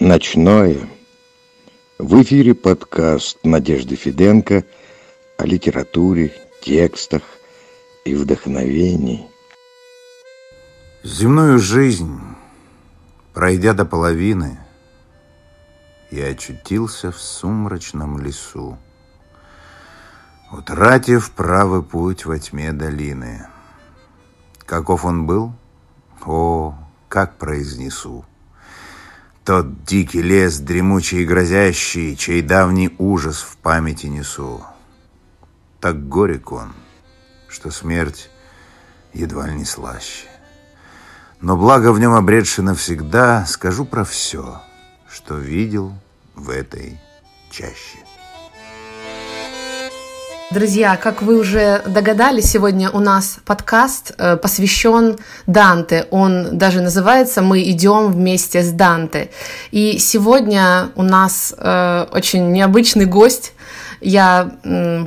Ночное. В эфире подкаст Надежды Фиденко о литературе, текстах и вдохновении. Земную жизнь, пройдя до половины, я очутился в сумрачном лесу, утратив правый путь во тьме долины. Каков он был? О, как произнесу! Тот дикий лес, дремучий и грозящий, Чей давний ужас в памяти несу. Так горек он, что смерть едва ли не слаще. Но благо в нем обретши навсегда, Скажу про все, что видел в этой чаще. Друзья, как вы уже догадались, сегодня у нас подкаст э, посвящен Данте. Он даже называется «Мы идем вместе с Данте». И сегодня у нас э, очень необычный гость. Я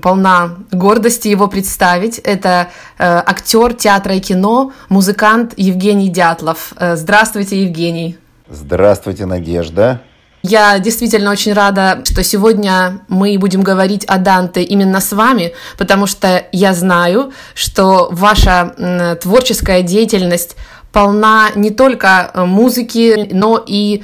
полна гордости его представить. Это э, актер театра и кино, музыкант Евгений Дятлов. Здравствуйте, Евгений. Здравствуйте, Надежда. Я действительно очень рада, что сегодня мы будем говорить о Данте именно с вами, потому что я знаю, что ваша творческая деятельность полна не только э, музыки, но и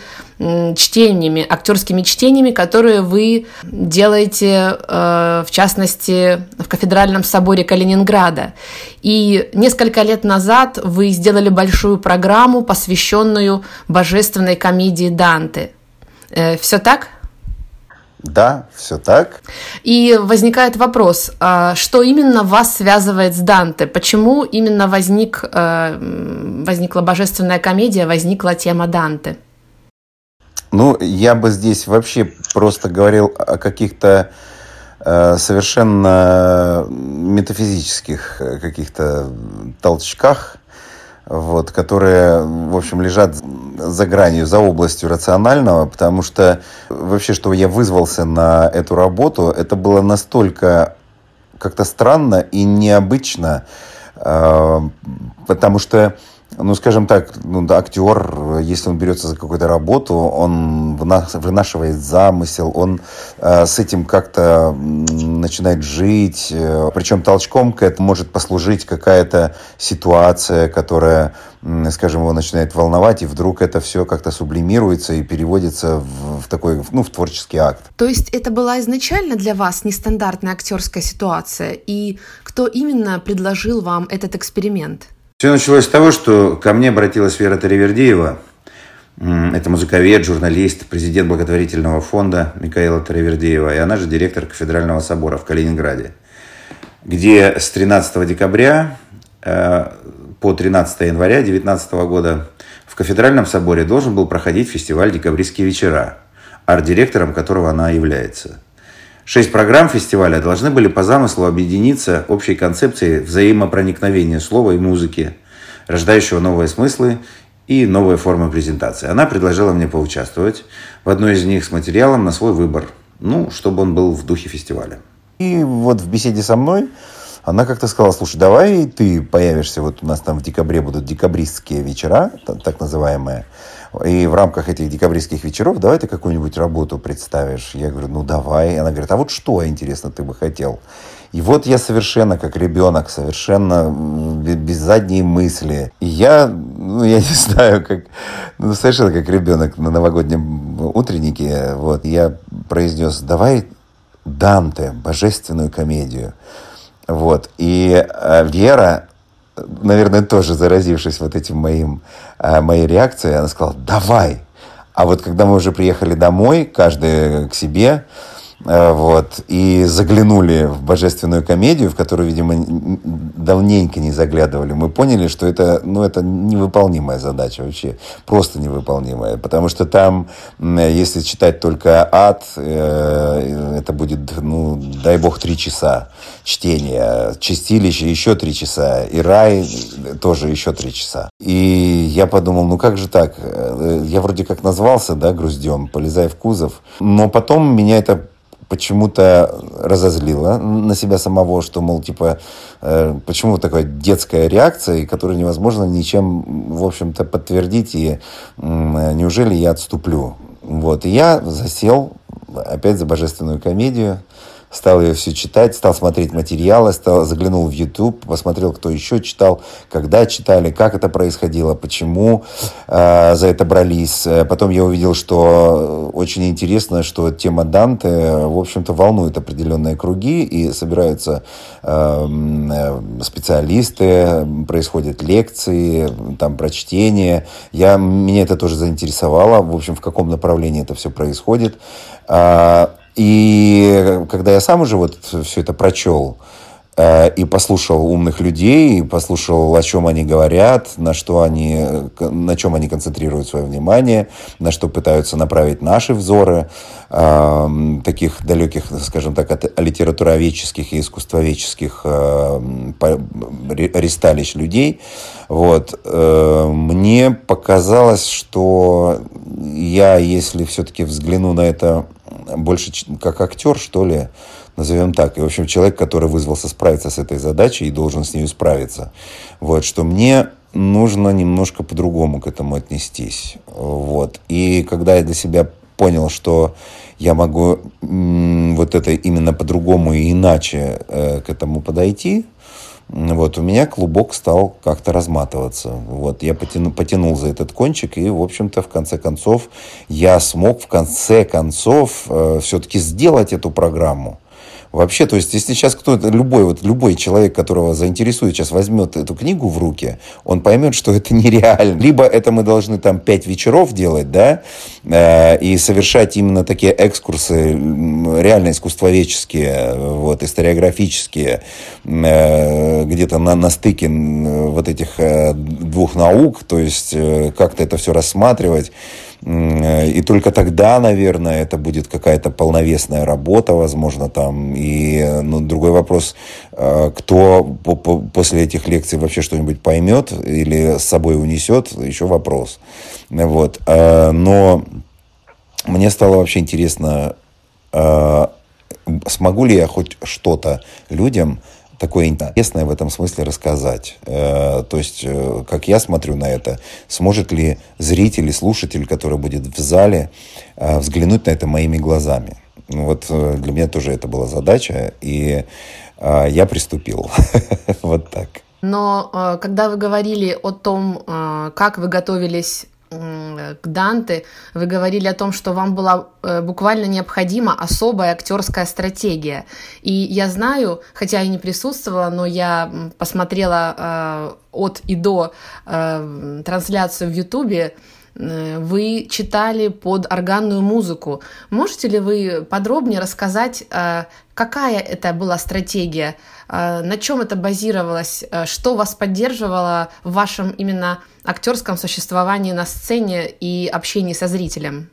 чтениями, актерскими чтениями, которые вы делаете, э, в частности, в Кафедральном соборе Калининграда. И несколько лет назад вы сделали большую программу, посвященную божественной комедии Данте – все так? Да, все так. И возникает вопрос, а что именно вас связывает с Данте? Почему именно возник, э, возникла божественная комедия, возникла тема Данте? Ну, я бы здесь вообще просто говорил о каких-то э, совершенно метафизических каких-то толчках, вот, которые, в общем, лежат за гранью, за областью рационального, потому что вообще, что я вызвался на эту работу, это было настолько как-то странно и необычно, э, потому что ну, скажем так, ну, актер, если он берется за какую-то работу, он вынашивает замысел, он э, с этим как-то начинает жить, э, причем толчком к этому может послужить какая-то ситуация, которая, скажем, его начинает волновать, и вдруг это все как-то сублимируется и переводится в, в такой, ну, в творческий акт. То есть это была изначально для вас нестандартная актерская ситуация, и кто именно предложил вам этот эксперимент? Все началось с того, что ко мне обратилась Вера Таривердиева. Это музыковед, журналист, президент благотворительного фонда Микаэла Таривердиева. И она же директор кафедрального собора в Калининграде, где с 13 декабря э, по 13 января 2019 года в кафедральном соборе должен был проходить фестиваль «Декабристские вечера», арт-директором которого она является – Шесть программ фестиваля должны были по замыслу объединиться общей концепцией взаимопроникновения слова и музыки, рождающего новые смыслы и новые формы презентации. Она предложила мне поучаствовать в одной из них с материалом на свой выбор, ну, чтобы он был в духе фестиваля. И вот в беседе со мной она как-то сказала, слушай, давай ты появишься, вот у нас там в декабре будут декабристские вечера, так называемые, и в рамках этих декабристских вечеров давай ты какую-нибудь работу представишь. Я говорю, ну давай. Она говорит, а вот что, интересно, ты бы хотел? И вот я совершенно как ребенок, совершенно без задней мысли. И я, ну, я не знаю, как, ну, совершенно как ребенок на новогоднем утреннике, вот, я произнес, давай Данте, божественную комедию. Вот. И э, Вера наверное, тоже заразившись вот этим моим, э, моей реакцией, она сказала, давай. А вот когда мы уже приехали домой, каждый к себе, вот, и заглянули в божественную комедию, в которую, видимо, давненько не заглядывали, мы поняли, что это, ну, это невыполнимая задача вообще, просто невыполнимая, потому что там, если читать только ад, э, это будет, ну, дай бог, три часа чтения, чистилище еще три часа, и рай тоже еще три часа. И я подумал, ну как же так, э, я вроде как назвался, да, груздем, полезай в кузов, но потом меня это почему-то разозлила на себя самого, что, мол, типа, э, почему такая детская реакция, которую невозможно ничем, в общем-то, подтвердить, и э, неужели я отступлю? Вот, и я засел опять за божественную комедию стал ее все читать, стал смотреть материалы, стал, заглянул в YouTube, посмотрел, кто еще читал, когда читали, как это происходило, почему э, за это брались. Потом я увидел, что очень интересно, что тема Данте, в общем-то, волнует определенные круги, и собираются эм, э, специалисты, происходят лекции, там, прочтения. Я, меня это тоже заинтересовало, в общем, в каком направлении это все происходит. А, и когда я сам уже вот все это прочел, и послушал умных людей, послушал, о чем они говорят, на, что они, на чем они концентрируют свое внимание, на что пытаются направить наши взоры, э, таких далеких, скажем так, от литературоведческих и искусствоведческих э, ресталищ людей. Вот. Э, мне показалось, что я, если все-таки взгляну на это больше как актер, что ли, назовем так. И, в общем, человек, который вызвался справиться с этой задачей и должен с ней справиться. Вот, что мне нужно немножко по-другому к этому отнестись. Вот. И когда я для себя понял, что я могу вот это именно по-другому и иначе э, к этому подойти, вот, у меня клубок стал как-то разматываться. Вот, я потяну, потянул за этот кончик, и, в общем-то, в конце концов, я смог в конце концов э, все-таки сделать эту программу. Вообще, то есть, если сейчас кто-то, любой, вот, любой человек, которого заинтересует, сейчас возьмет эту книгу в руки, он поймет, что это нереально. Либо это мы должны там пять вечеров делать, да, э, и совершать именно такие экскурсы реально искусствоведческие, вот, историографические, э, где-то на, на стыке вот этих э, двух наук, то есть, э, как-то это все рассматривать. И только тогда, наверное, это будет какая-то полновесная работа, возможно, там. И ну, другой вопрос, э, кто после этих лекций вообще что-нибудь поймет или с собой унесет, еще вопрос. Вот. Э, но мне стало вообще интересно, э, смогу ли я хоть что-то людям такое интересное в этом смысле рассказать. Э, то есть, э, как я смотрю на это, сможет ли зритель и слушатель, который будет в зале, э, взглянуть на это моими глазами. Ну вот для меня тоже это была задача, и я приступил. Вот так. Но когда вы говорили о том, как вы готовились к Данте, вы говорили о том, что вам была э, буквально необходима особая актерская стратегия. И я знаю, хотя я не присутствовала, но я посмотрела э, от и до э, трансляцию в Ютубе, вы читали под органную музыку. Можете ли вы подробнее рассказать, какая это была стратегия, на чем это базировалось, что вас поддерживало в вашем именно актерском существовании на сцене и общении со зрителем?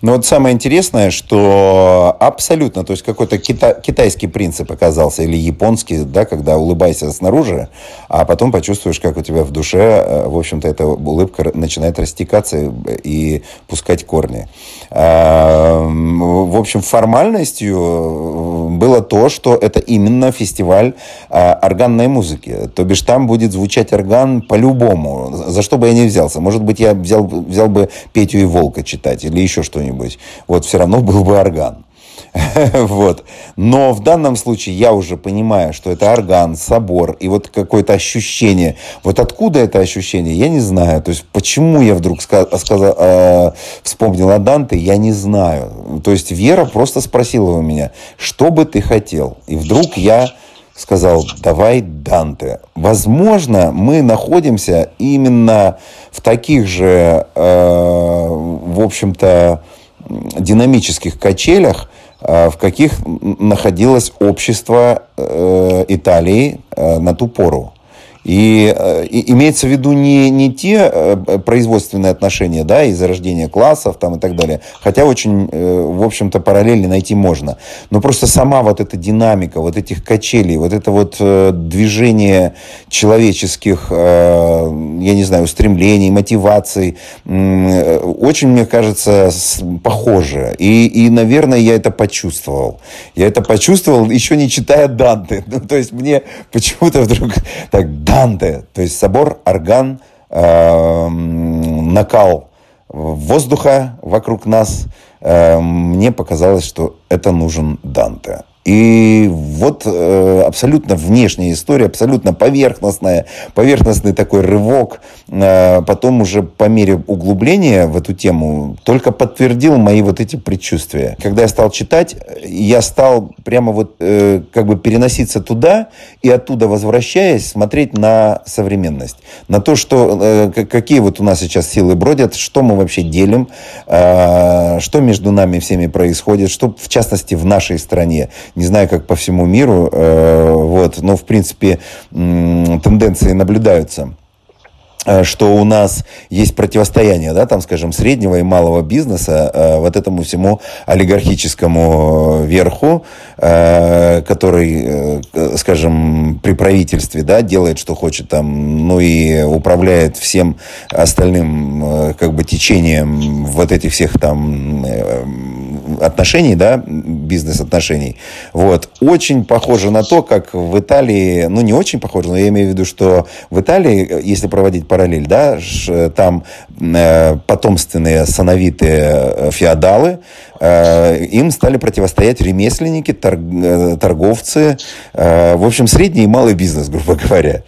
Но вот самое интересное, что абсолютно, то есть какой-то кита- китайский принцип оказался, или японский, да, когда улыбайся снаружи, а потом почувствуешь, как у тебя в душе, э, в общем-то, эта улыбка начинает растекаться и пускать корни. А, в общем, формальностью э, было то, что это именно фестиваль а, органной музыки. То бишь там будет звучать орган по-любому, за что бы я ни взялся. Может быть, я взял, взял бы Петю и Волка читать или еще что что-нибудь, вот все равно был бы орган. вот. Но в данном случае я уже понимаю, что это орган, собор, и вот какое-то ощущение. Вот откуда это ощущение, я не знаю. То есть, почему я вдруг сказал, сказал, э, вспомнил о Данте, я не знаю. То есть, Вера просто спросила у меня, что бы ты хотел? И вдруг я сказал, давай Данте. Возможно, мы находимся именно в таких же, э, в общем-то, динамических качелях, в каких находилось общество э, Италии э, на ту пору. И, э, и имеется в виду не, не те э, производственные отношения, да, и зарождение классов там и так далее, хотя очень, э, в общем-то, параллельно найти можно. Но просто сама вот эта динамика, вот этих качелей, вот это вот движение человеческих, я не знаю, устремлений, мотиваций, очень, мне кажется, похоже. И, и, наверное, я это почувствовал. Я это почувствовал, еще не читая Данте. Ну, то есть мне почему-то вдруг так, Данте, то есть собор, орган, э, накал, воздуха вокруг нас, э, мне показалось, что это нужен Данте. И вот э, абсолютно внешняя история, абсолютно поверхностная, поверхностный такой рывок. Э, потом уже по мере углубления в эту тему только подтвердил мои вот эти предчувствия. Когда я стал читать, я стал прямо вот э, как бы переноситься туда и оттуда возвращаясь смотреть на современность, на то, что э, какие вот у нас сейчас силы бродят, что мы вообще делим, э, что между нами всеми происходит, что в частности в нашей стране не знаю, как по всему миру, э, вот, но, в принципе, тенденции наблюдаются э, что у нас есть противостояние, да, там, скажем, среднего и малого бизнеса э, вот этому всему олигархическому верху, э, который, э, скажем, при правительстве, да, делает, что хочет там, ну и управляет всем остальным, э, как бы, течением вот этих всех там э, отношений, да, бизнес-отношений. Вот. Очень похоже на то, как в Италии, ну, не очень похоже, но я имею в виду, что в Италии, если проводить параллель, да, там э, потомственные сановитые э, феодалы, им стали противостоять ремесленники, э, торговцы, э, в общем, средний и малый бизнес, грубо говоря.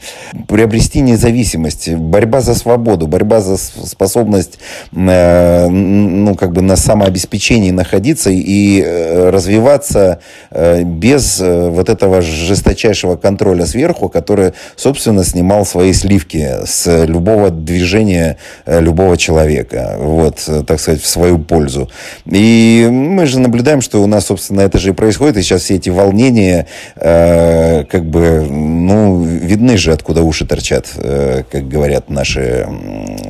Приобрести независимость, борьба за свободу, борьба за способность ну, как бы на самообеспечении находиться и развиваться без вот этого жесточайшего контроля сверху, который, собственно, снимал свои сливки с любого движения любого человека, вот, так сказать, в свою пользу. И мы же наблюдаем, что у нас, собственно, это же и происходит. И сейчас все эти волнения, э, как бы, ну, видны же, откуда уши торчат, э, как говорят наши,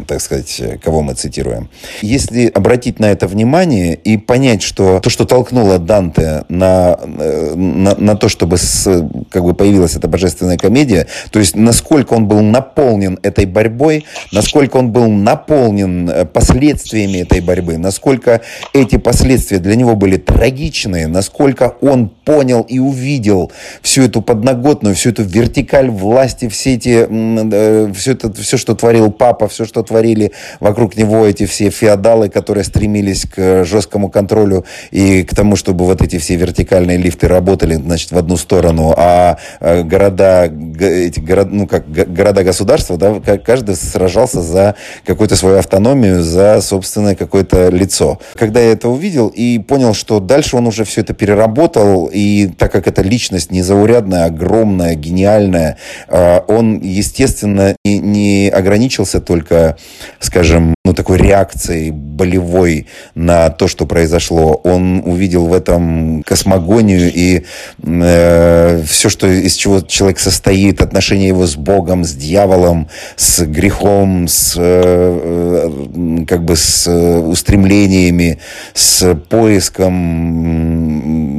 так сказать, кого мы цитируем. Если обратить на это внимание и понять, что то, что толкнуло Данте на, э, на, на то, чтобы с, как бы появилась эта божественная комедия, то есть насколько он был наполнен этой борьбой, насколько он был наполнен э, последствиями этой борьбы, насколько эти последствия последствия для него были трагичные, насколько он понял и увидел всю эту подноготную, всю эту вертикаль власти, все эти, э, все, это, все, что творил папа, все, что творили вокруг него эти все феодалы, которые стремились к жесткому контролю и к тому, чтобы вот эти все вертикальные лифты работали, значит, в одну сторону, а э, города, эти города, ну как, города-государства, да, каждый сражался за какую-то свою автономию, за собственное какое-то лицо. Когда я это увидел, увидел и понял, что дальше он уже все это переработал, и так как эта личность незаурядная, огромная, гениальная, а, он, естественно, не, не ограничился только, скажем, ну, такой реакцией болевой на то, что произошло. Он увидел в этом космогонию и э, все, что, из чего человек состоит, отношения его с Богом, с дьяволом, с грехом, с, э, э как бы с устремлениями, с поиском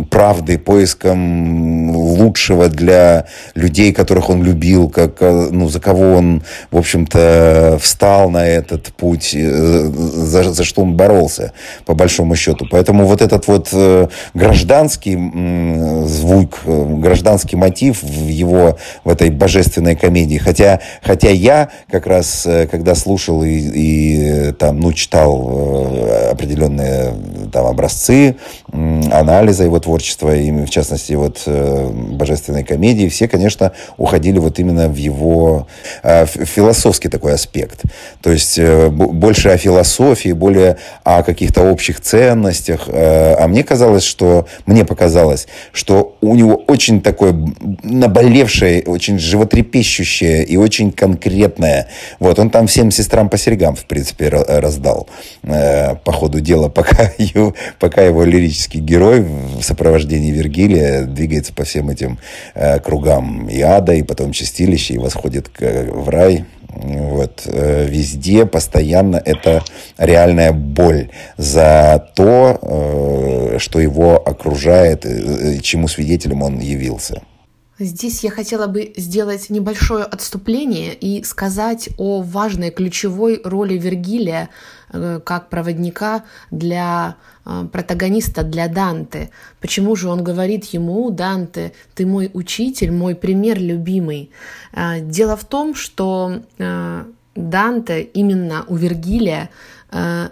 правды, поиском лучшего для людей, которых он любил, как, ну, за кого он, в общем-то, встал на этот путь, э, за, за что он боролся, по большому счету. Поэтому вот этот вот э, гражданский звук, э, гражданский мотив в его, в этой божественной комедии, хотя, хотя я как раз, когда слушал и, и там, ну, читал определенные там образцы анализа его творчества, и в частности вот э, божественной комедии, все, конечно, уходили вот именно в его э, философский такой аспект. То есть э, больше о философии, более о каких-то общих ценностях. А мне казалось, что, мне показалось, что у него очень такое наболевшее, очень животрепещущее и очень конкретное. Вот, он там всем сестрам по серьгам, в принципе, раздал по ходу дела, пока его, пока его лирический герой в сопровождении Вергилия двигается по всем этим э, кругам и ада, и потом чистилища, и восходит к, в рай. Вот. Э, везде постоянно это реальная боль за то, э, что его окружает, э, чему свидетелем он явился. Здесь я хотела бы сделать небольшое отступление и сказать о важной ключевой роли Вергилия э, как проводника для э, протагониста, для Данте. Почему же он говорит ему, Данте, ты мой учитель, мой пример любимый? Э, дело в том, что Данте именно у Вергилия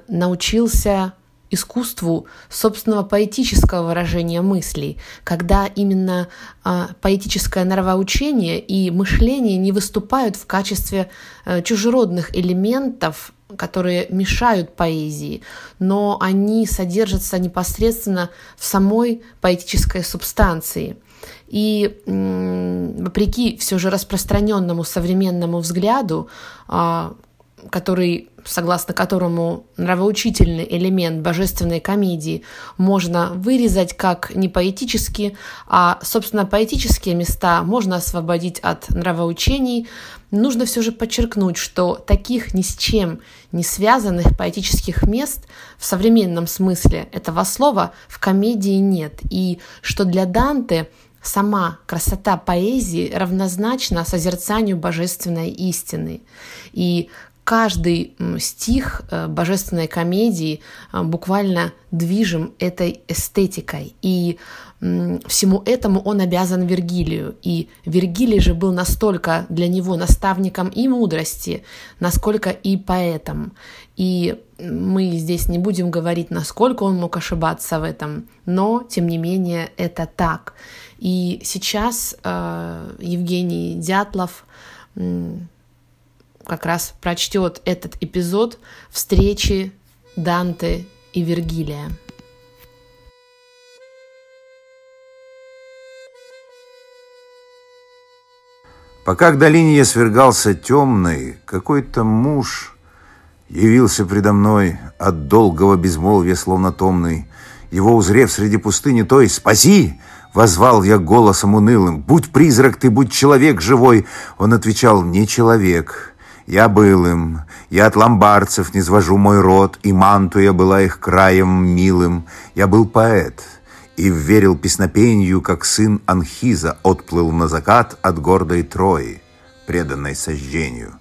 научился искусству собственного поэтического выражения мыслей, когда именно э, поэтическое нравоучение и мышление не выступают в качестве э, чужеродных элементов которые мешают поэзии, но они содержатся непосредственно в самой поэтической субстанции. И вопреки все же распространенному современному взгляду, а, который, согласно которому нравоучительный элемент божественной комедии можно вырезать как не поэтически, а, собственно, поэтические места можно освободить от нравоучений, нужно все же подчеркнуть, что таких ни с чем не связанных поэтических мест в современном смысле этого слова в комедии нет, и что для Данте сама красота поэзии равнозначна созерцанию божественной истины. И каждый стих э, божественной комедии э, буквально движим этой эстетикой. И всему этому он обязан Вергилию. И Вергилий же был настолько для него наставником и мудрости, насколько и поэтом. И мы здесь не будем говорить, насколько он мог ошибаться в этом, но, тем не менее, это так. И сейчас э, Евгений Дятлов как раз прочтет этот эпизод встречи Данте и Вергилия. Пока к долине свергался темный, какой-то муж явился предо мной от долгого безмолвия, словно томный. Его узрев среди пустыни той «Спаси!» Возвал я голосом унылым «Будь призрак ты, будь человек живой!» Он отвечал «Не человек, я был им, я от ломбарцев не свожу мой род, и мантуя была их краем милым. Я был поэт и верил песнопению, как сын Анхиза отплыл на закат от гордой Трои, преданной сожжению.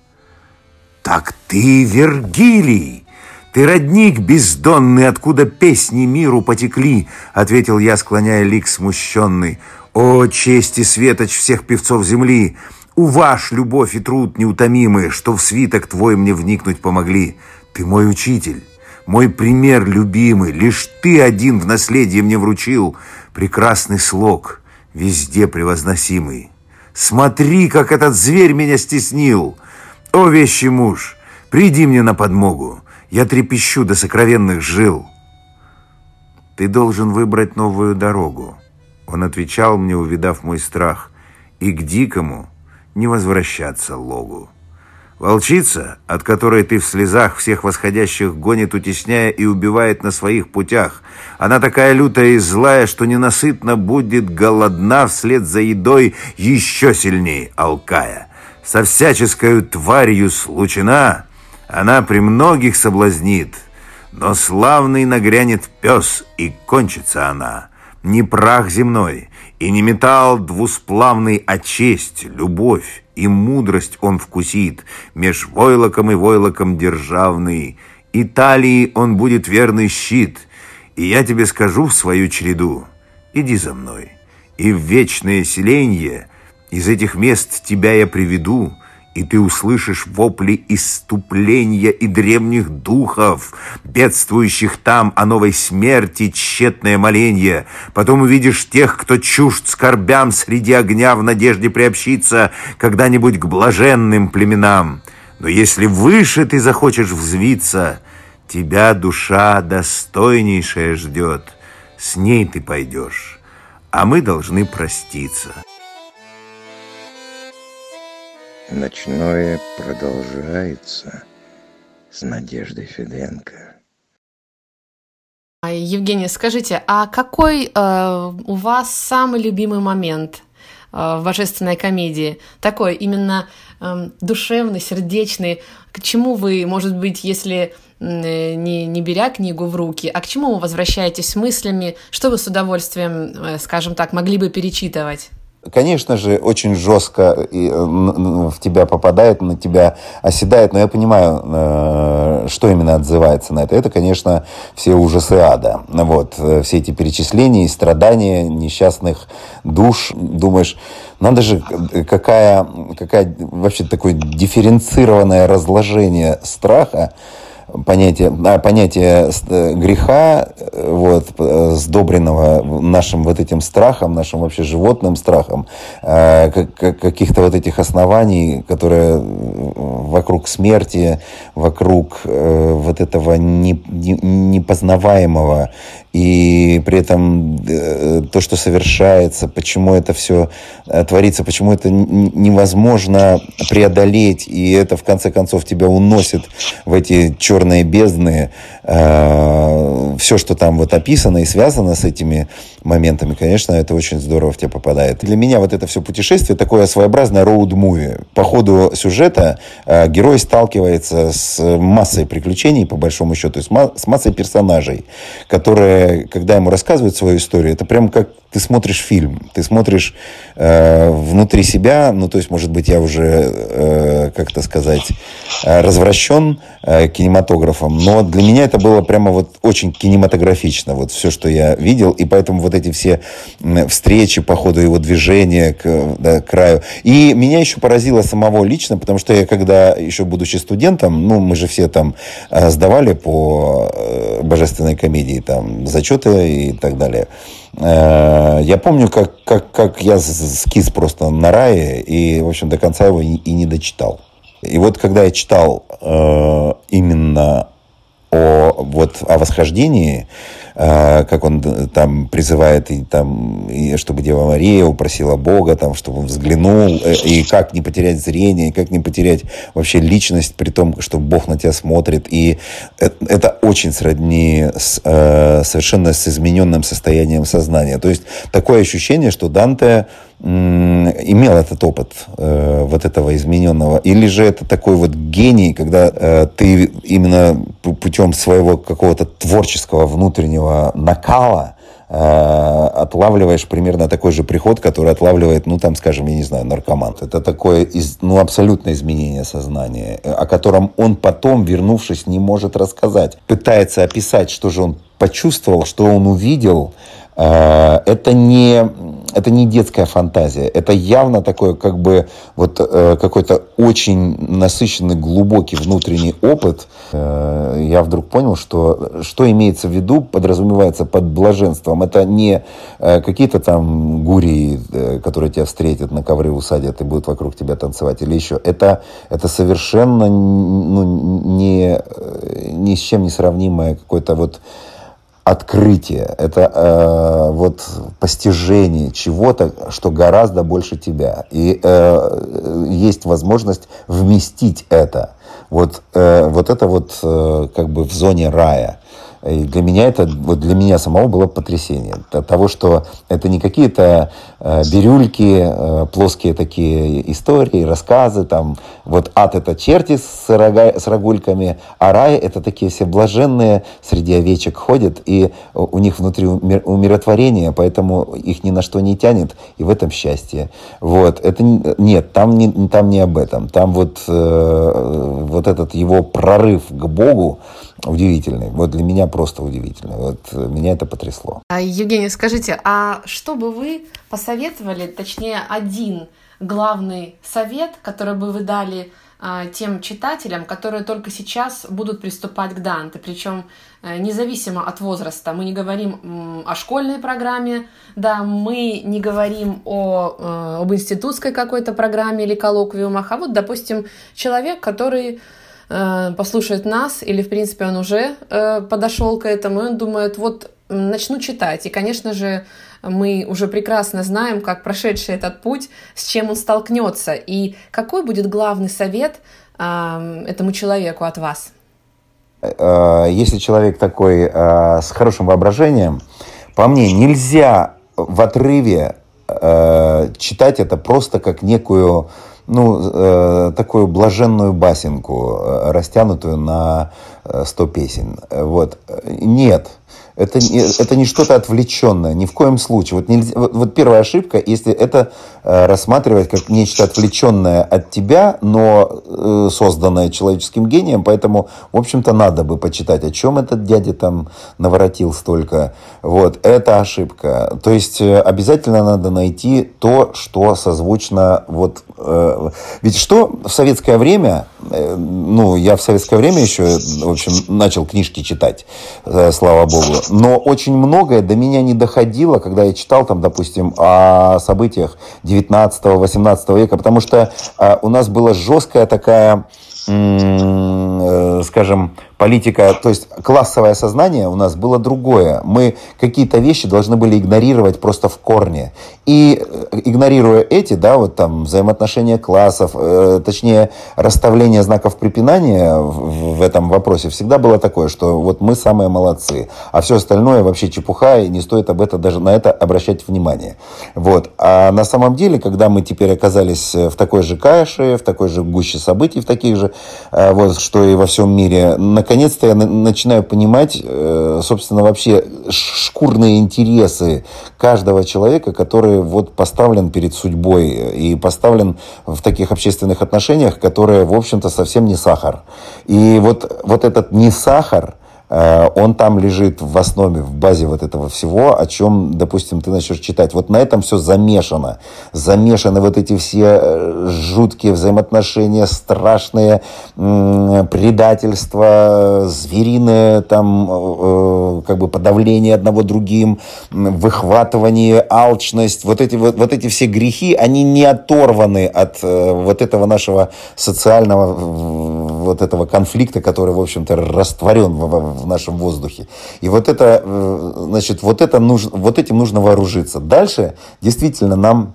«Так ты Вергилий!» «Ты родник бездонный, откуда песни миру потекли», — ответил я, склоняя лик смущенный. «О, честь и светоч всех певцов земли! У ваш любовь и труд неутомимые, что в свиток твой мне вникнуть помогли. Ты мой учитель, мой пример любимый, лишь ты один в наследие мне вручил прекрасный слог, везде превозносимый. Смотри, как этот зверь меня стеснил. О, вещий муж, приди мне на подмогу, я трепещу до сокровенных жил. Ты должен выбрать новую дорогу. Он отвечал мне, увидав мой страх, и к дикому — не возвращаться логу. Волчица, от которой ты в слезах всех восходящих гонит, утесняя и убивает на своих путях. Она такая лютая и злая, что ненасытно будет голодна вслед за едой еще сильней алкая. Со всяческой тварью случена, она при многих соблазнит, но славный нагрянет пес, и кончится она. Не прах земной, и не металл двусплавный, а честь, любовь и мудрость он вкусит, меж войлоком и войлоком державный. Италии он будет верный щит, и я тебе скажу в свою череду, иди за мной, и в вечное селенье из этих мест тебя я приведу, и ты услышишь вопли иступления и древних духов, бедствующих там о новой смерти тщетное моленье. Потом увидишь тех, кто чужд скорбям среди огня в надежде приобщиться когда-нибудь к блаженным племенам. Но если выше ты захочешь взвиться, тебя душа достойнейшая ждет. С ней ты пойдешь, а мы должны проститься». Ночное продолжается с Надеждой Феденко. Евгений, скажите, а какой э, у вас самый любимый момент э, в божественной комедии? Такой именно э, душевный, сердечный. К чему вы, может быть, если э, не, не беря книгу в руки, а к чему вы возвращаетесь мыслями? Что вы с удовольствием, э, скажем так, могли бы перечитывать? Конечно же, очень жестко в тебя попадает, на тебя оседает, но я понимаю, э, что именно отзывается на это. Это, конечно, все ужасы ада. Вот, э, все эти перечисления и страдания несчастных душ. Думаешь, надо же, какая, какая вообще такое дифференцированное разложение страха, понятие, а, понятие э, греха, э, вот, э, сдобренного нашим вот этим страхом, нашим вообще животным страхом, каких-то вот этих оснований, которые вокруг смерти, вокруг вот этого непознаваемого и при этом э, то, что совершается, почему это все э, творится, почему это невозможно преодолеть, и это в конце концов тебя уносит в эти черные бездны, э, все, что там вот описано и связано с этими моментами, конечно, это очень здорово в тебя попадает. Для меня вот это все путешествие такое своеобразное роуд-муви. По ходу сюжета герой сталкивается с массой приключений, по большому счету, с массой персонажей, которые когда ему рассказывают свою историю, это прям как ты смотришь фильм, ты смотришь э, внутри себя, ну, то есть, может быть, я уже, э, как это сказать, э, развращен э, кинематографом, но для меня это было прямо вот очень кинематографично, вот все, что я видел, и поэтому вот эти все встречи по ходу его движения к, да, к краю. И меня еще поразило самого лично, потому что я, когда еще будучи студентом, ну, мы же все там э, сдавали по э, божественной комедии, там, зачеты и так далее. Э, я помню, как, как, как я скис просто на рае, и, в общем, до конца его и, не дочитал. И вот когда я читал э, именно о, вот, о восхождении, э, как он там призывает, и, там, и чтобы Дева Мария упросила Бога, там, чтобы он взглянул, э, и как не потерять зрение, как не потерять вообще личность, при том, что Бог на тебя смотрит. И это, это очень сродни с, э, совершенно с измененным состоянием сознания. То есть такое ощущение, что Данте имел этот опыт э, вот этого измененного, или же это такой вот гений, когда э, ты именно путем своего какого-то творческого внутреннего накала э, отлавливаешь примерно такой же приход, который отлавливает, ну там, скажем, я не знаю, наркоман. Это такое, из, ну абсолютное изменение сознания, о котором он потом, вернувшись, не может рассказать. Пытается описать, что же он почувствовал, что он увидел, Э, это не, это не детская фантазия, это явно такой как бы вот э, какой-то очень насыщенный глубокий внутренний опыт. Э, я вдруг понял, что что имеется в виду, подразумевается под блаженством. Это не какие-то там гурии, которые тебя встретят на ковры усадят и будут вокруг тебя танцевать или еще. Это, это совершенно ну, не, ни с чем не сравнимое какое-то вот открытие, это э, вот постижение чего-то, что гораздо больше тебя. И э, есть возможность вместить это. Вот, э, вот это вот э, как бы в зоне рая. И для меня это, вот для меня самого было потрясение. От того, что это не какие-то э, бирюльки, э, плоские такие истории, рассказы, там, вот ад это черти с, рога, с рогульками, а рай это такие все блаженные, среди овечек ходят, и у них внутри умиротворение, поэтому их ни на что не тянет, и в этом счастье. Вот, это нет, там не, там не об этом. Там вот, э, вот этот его прорыв к Богу, удивительный. Вот для меня просто удивительный. Вот э, меня это потрясло. А, Евгений, скажите, а что бы вы посоветовали, точнее один главный совет, который бы вы дали а, тем читателям, которые только сейчас будут приступать к Данте, причем э, независимо от возраста. Мы не говорим о школьной программе, да, мы не говорим о, э, об институтской какой-то программе или коллоквиумах, а вот, допустим, человек, который послушает нас, или, в принципе, он уже э, подошел к этому, и он думает, вот, начну читать. И, конечно же, мы уже прекрасно знаем, как прошедший этот путь, с чем он столкнется, и какой будет главный совет э, этому человеку от вас? Если человек такой с хорошим воображением, по мне, нельзя в отрыве читать это просто как некую ну, э, такую блаженную басенку, э, растянутую на э, сто песен. Вот. Нет. Это не, это не что-то отвлеченное, ни в коем случае. Вот, нельзя, вот, вот первая ошибка, если это э, рассматривать как нечто отвлеченное от тебя, но э, созданное человеческим гением, поэтому, в общем-то, надо бы почитать, о чем этот дядя там наворотил столько. Вот, это ошибка. То есть, э, обязательно надо найти то, что созвучно вот... Э, ведь что в советское время, э, ну, я в советское время еще, в общем, начал книжки читать, э, слава богу, но очень многое до меня не доходило, когда я читал там, допустим, о событиях 19-18 века, потому что а, у нас была жесткая такая, э, скажем, политика, то есть классовое сознание у нас было другое. Мы какие-то вещи должны были игнорировать просто в корне. И э, игнорируя эти, да, вот там взаимоотношения классов, э, точнее расставление знаков препинания в, в этом вопросе всегда было такое, что вот мы самые молодцы, а все остальное вообще чепуха, и не стоит об этом даже на это обращать внимание. Вот. А на самом деле, когда мы теперь оказались в такой же каше, в такой же гуще событий, в таких же, э, вот, что и во всем мире, наконец-то я начинаю понимать, э, собственно, вообще шкурные интересы каждого человека, который вот поставлен перед судьбой и поставлен в таких общественных отношениях, которые, в общем-то, совсем не сахар. И вот, вот этот не сахар – Э, он там лежит в основе, в базе вот этого всего, о чем, допустим, ты начнешь читать. Вот на этом все замешано. Замешаны вот эти все э, жуткие взаимоотношения, страшные предательства, звериное там э, как бы подавление одного другим, выхватывание, алчность. Вот эти, вот, вот эти все грехи, они не оторваны от вот этого нашего социального вот этого конфликта, который, в общем-то, растворен в, в нашем воздухе. И вот это, э, значит, вот, это нужно, вот этим нужно вооружиться. Дальше действительно нам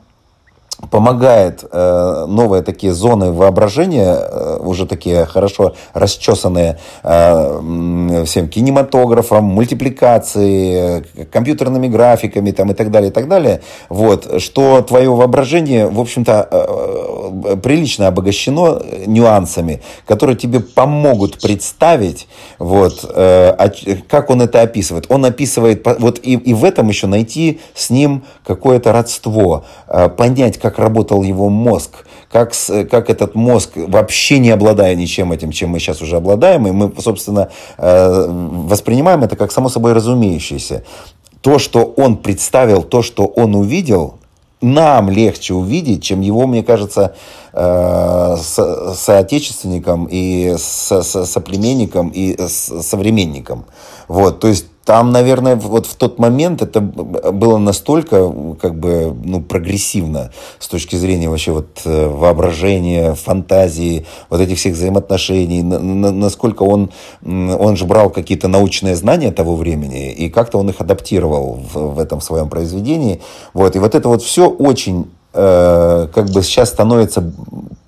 помогает э, новые такие зоны воображения, э, уже такие хорошо расчесанные э, всем кинематографом, мультипликацией, компьютерными графиками там, и так далее, и так далее. Вот, что твое воображение, в общем-то, э, прилично обогащено нюансами, которые тебе помогут представить, вот, э, как он это описывает. Он описывает, вот и, и в этом еще найти с ним какое-то родство, э, понять, как как работал его мозг, как, как этот мозг, вообще не обладая ничем этим, чем мы сейчас уже обладаем, и мы, собственно, э, воспринимаем это как само собой разумеющееся. То, что он представил, то, что он увидел, нам легче увидеть, чем его, мне кажется, э, со, соотечественником и со, со, соплеменником и современником. Вот, то есть там, наверное, вот в тот момент это было настолько как бы ну, прогрессивно с точки зрения вообще вот э, воображения, фантазии, вот этих всех взаимоотношений, насколько он, он же брал какие-то научные знания того времени и как-то он их адаптировал в, в этом своем произведении. Вот. И вот это вот все очень Э, как бы сейчас становится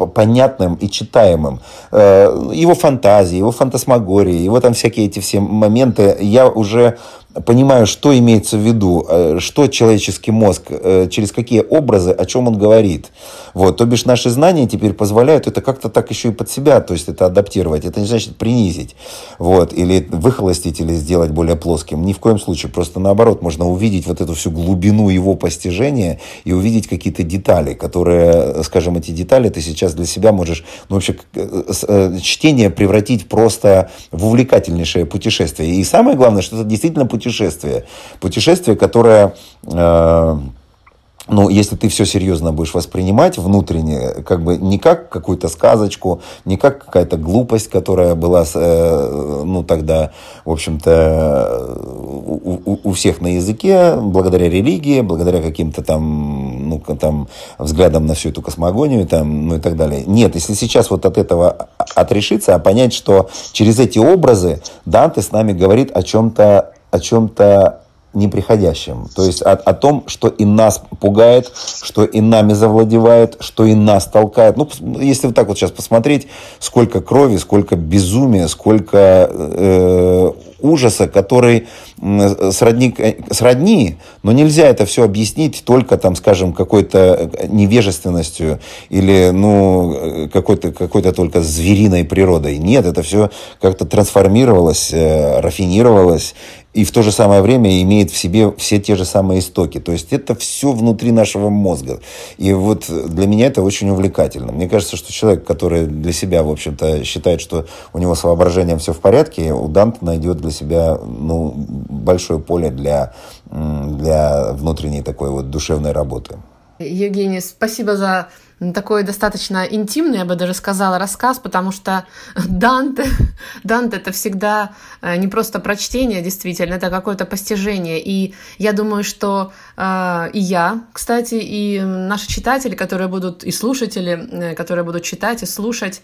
понятным и читаемым. Э, его фантазии, его фантасмагории, его там всякие эти все моменты, я уже понимаю, что имеется в виду, э, что человеческий мозг, э, через какие образы, о чем он говорит. Вот, то бишь наши знания теперь позволяют это как-то так еще и под себя, то есть это адаптировать. Это не значит принизить, вот, или выхолостить, или сделать более плоским. Ни в коем случае. Просто наоборот, можно увидеть вот эту всю глубину его постижения и увидеть какие-то детали, которые, скажем, эти детали ты сейчас для себя можешь, ну, вообще, э, чтение превратить просто в увлекательнейшее путешествие. И самое главное, что это действительно путешествие путешествие. Путешествие, которое э, ну, если ты все серьезно будешь воспринимать внутренне, как бы не как какую-то сказочку, не как какая-то глупость, которая была, э, ну, тогда, в общем-то, у, у всех на языке, благодаря религии, благодаря каким-то там, ну, там, взглядам на всю эту космогонию, там, ну, и так далее. Нет, если сейчас вот от этого отрешиться, а понять, что через эти образы Данте с нами говорит о чем-то о чем-то неприходящем. То есть о, о том, что и нас пугает, что и нами завладевает, что и нас толкает. Ну, если вот так вот сейчас посмотреть, сколько крови, сколько безумия, сколько э, ужаса, который сродни, сродни, но нельзя это все объяснить только, там, скажем, какой-то невежественностью или ну, какой-то какой только звериной природой. Нет, это все как-то трансформировалось, э, рафинировалось и в то же самое время имеет в себе все те же самые истоки. То есть это все внутри нашего мозга. И вот для меня это очень увлекательно. Мне кажется, что человек, который для себя, в общем-то, считает, что у него с воображением все в порядке, у Данта найдет для себя ну, большое поле для, для внутренней такой вот душевной работы. Евгений, спасибо за такой достаточно интимный, я бы даже сказала, рассказ, потому что Данте, Данте это всегда э, не просто прочтение, действительно, это какое-то постижение. И я думаю, что э, и я, кстати, и наши читатели, которые будут, и слушатели, э, которые будут читать и слушать,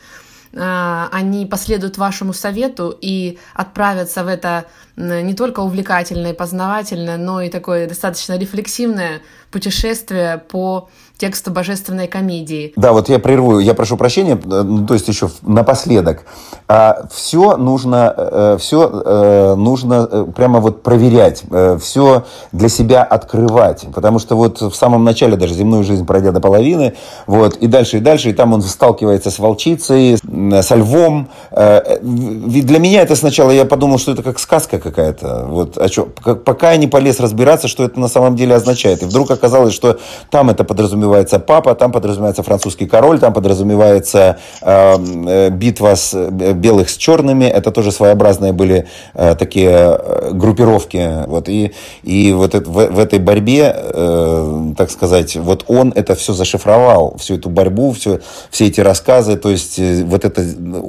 э, они последуют вашему совету и отправятся в это не только увлекательное и познавательное, но и такое достаточно рефлексивное путешествие по тексту божественной комедии. Да, вот я прерву, я прошу прощения, э, ну, то есть еще напоследок. А, все нужно, э, все э, нужно прямо вот проверять, все для себя открывать, потому что вот в самом начале даже земную жизнь пройдя до половины, вот, и дальше, и дальше, и там он сталкивается с волчицей, со львом. Ведь для меня это сначала, я подумал, что это как сказка какая-то, вот, а что, пока я не полез разбираться, что это на самом деле означает, и вдруг оказалось, что там это подразумевает подразумевается папа, там подразумевается французский король, там подразумевается эм, э, битва с э, белых с черными. Это тоже своеобразные были э, такие э, группировки. Вот, и, и вот это, в, в этой борьбе, э, так сказать, вот он это все зашифровал, всю эту борьбу, все, все эти рассказы. То есть э, вот это,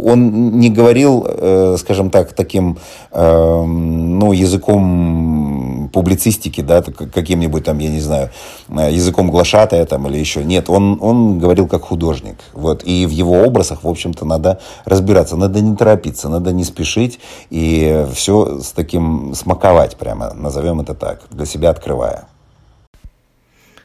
он не говорил, э, скажем так, таким э, ну, языком публицистики, да, каким-нибудь там, я не знаю, э, языком глашатая там или еще. Нет, он, он говорил как художник. Вот. И в его образах, в общем-то, надо разбираться. Надо не торопиться, надо не спешить и все с таким смаковать прямо, назовем это так, для себя открывая.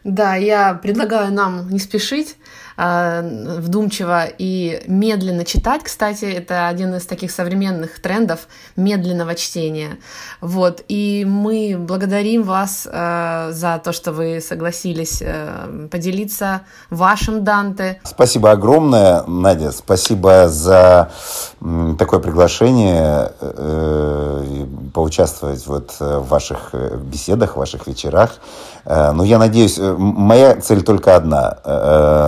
Да, я предлагаю нам не спешить, вдумчиво и медленно читать. Кстати, это один из таких современных трендов медленного чтения. Вот. И мы благодарим вас э, за то, что вы согласились э, поделиться вашим Данте. Спасибо огромное, Надя. Спасибо за такое приглашение поучаствовать вот в ваших беседах, в ваших вечерах. Ну, я надеюсь, моя цель только одна.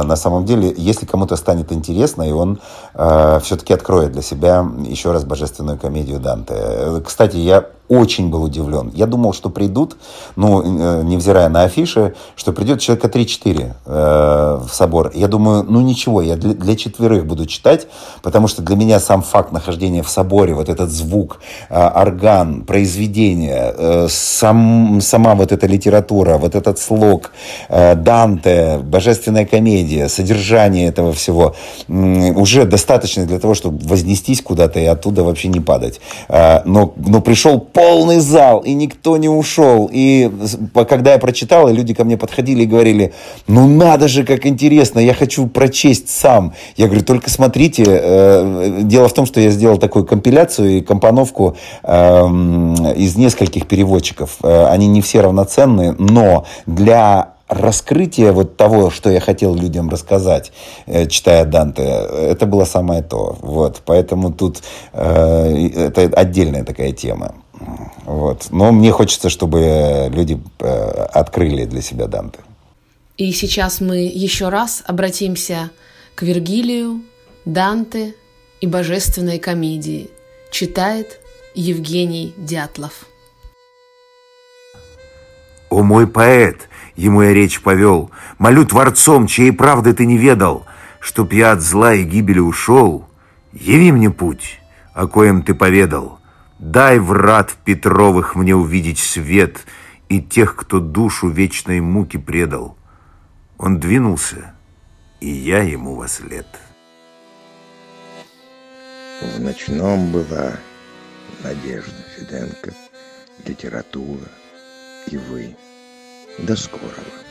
На самом деле, если кому-то станет интересно, и он э, все-таки откроет для себя еще раз божественную комедию Данте. Кстати, я очень был удивлен. Я думал, что придут, ну, э, невзирая на афиши, что придет человека 3-4 э, в собор. Я думаю, ну ничего, я для, для четверых буду читать, потому что для меня сам факт нахождения в соборе, вот этот звук, э, орган, произведение, э, сам, сама вот эта литература, вот этот слог, э, Данте, божественная комедия, содержание этого всего, э, уже достаточно для того, чтобы вознестись куда-то и оттуда вообще не падать. Э, но, но пришел полный зал, и никто не ушел. И когда я прочитал, и люди ко мне подходили и говорили, ну надо же, как интересно, я хочу прочесть сам. Я говорю, только смотрите, э, дело в том, что я сделал такую компиляцию и компоновку эм, из нескольких переводчиков. Э, они не все равноценные, но для раскрытие вот того, что я хотел людям рассказать, э, читая Данте, это было самое то. Вот. Поэтому тут э, это отдельная такая тема. Вот. Но мне хочется, чтобы люди э, открыли для себя Данте. И сейчас мы еще раз обратимся к Вергилию, Данте и божественной комедии. Читает Евгений Дятлов. «О мой поэт!» — ему я речь повел. «Молю Творцом, чьей правды ты не ведал, чтоб я от зла и гибели ушел. Яви мне путь, о коем ты поведал. Дай, врат Петровых, мне увидеть свет и тех, кто душу вечной муки предал. Он двинулся, и я ему во след. В ночном была Надежда Фиденко, литература и вы. До скорого.